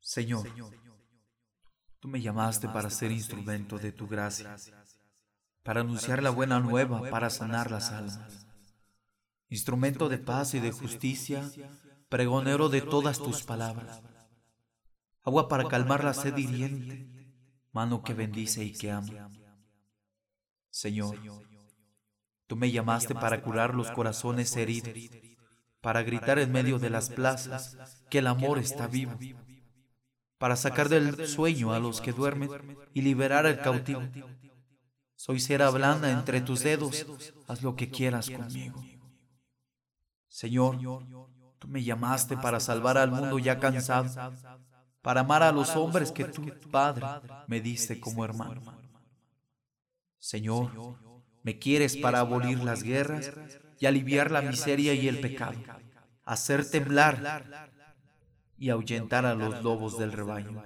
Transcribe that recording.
Señor, tú me llamaste para ser instrumento de tu gracia, para anunciar la buena nueva, para sanar las almas. Instrumento de paz y de justicia, pregonero de todas tus palabras. Agua para calmar la sed hiriente, mano que bendice y que ama. Señor, tú me llamaste para curar los corazones heridos, para gritar en medio de las plazas que el amor está vivo para sacar del sueño a los que duermen y liberar al cautivo. Soy cera blanda entre tus dedos, haz lo que quieras conmigo. Señor, tú me llamaste para salvar al mundo ya cansado, para amar a los hombres que tú, Padre, me diste como hermano. Señor, me quieres para abolir las guerras y aliviar la miseria y el pecado, hacer temblar y ahuyentar a los lobos del rebaño.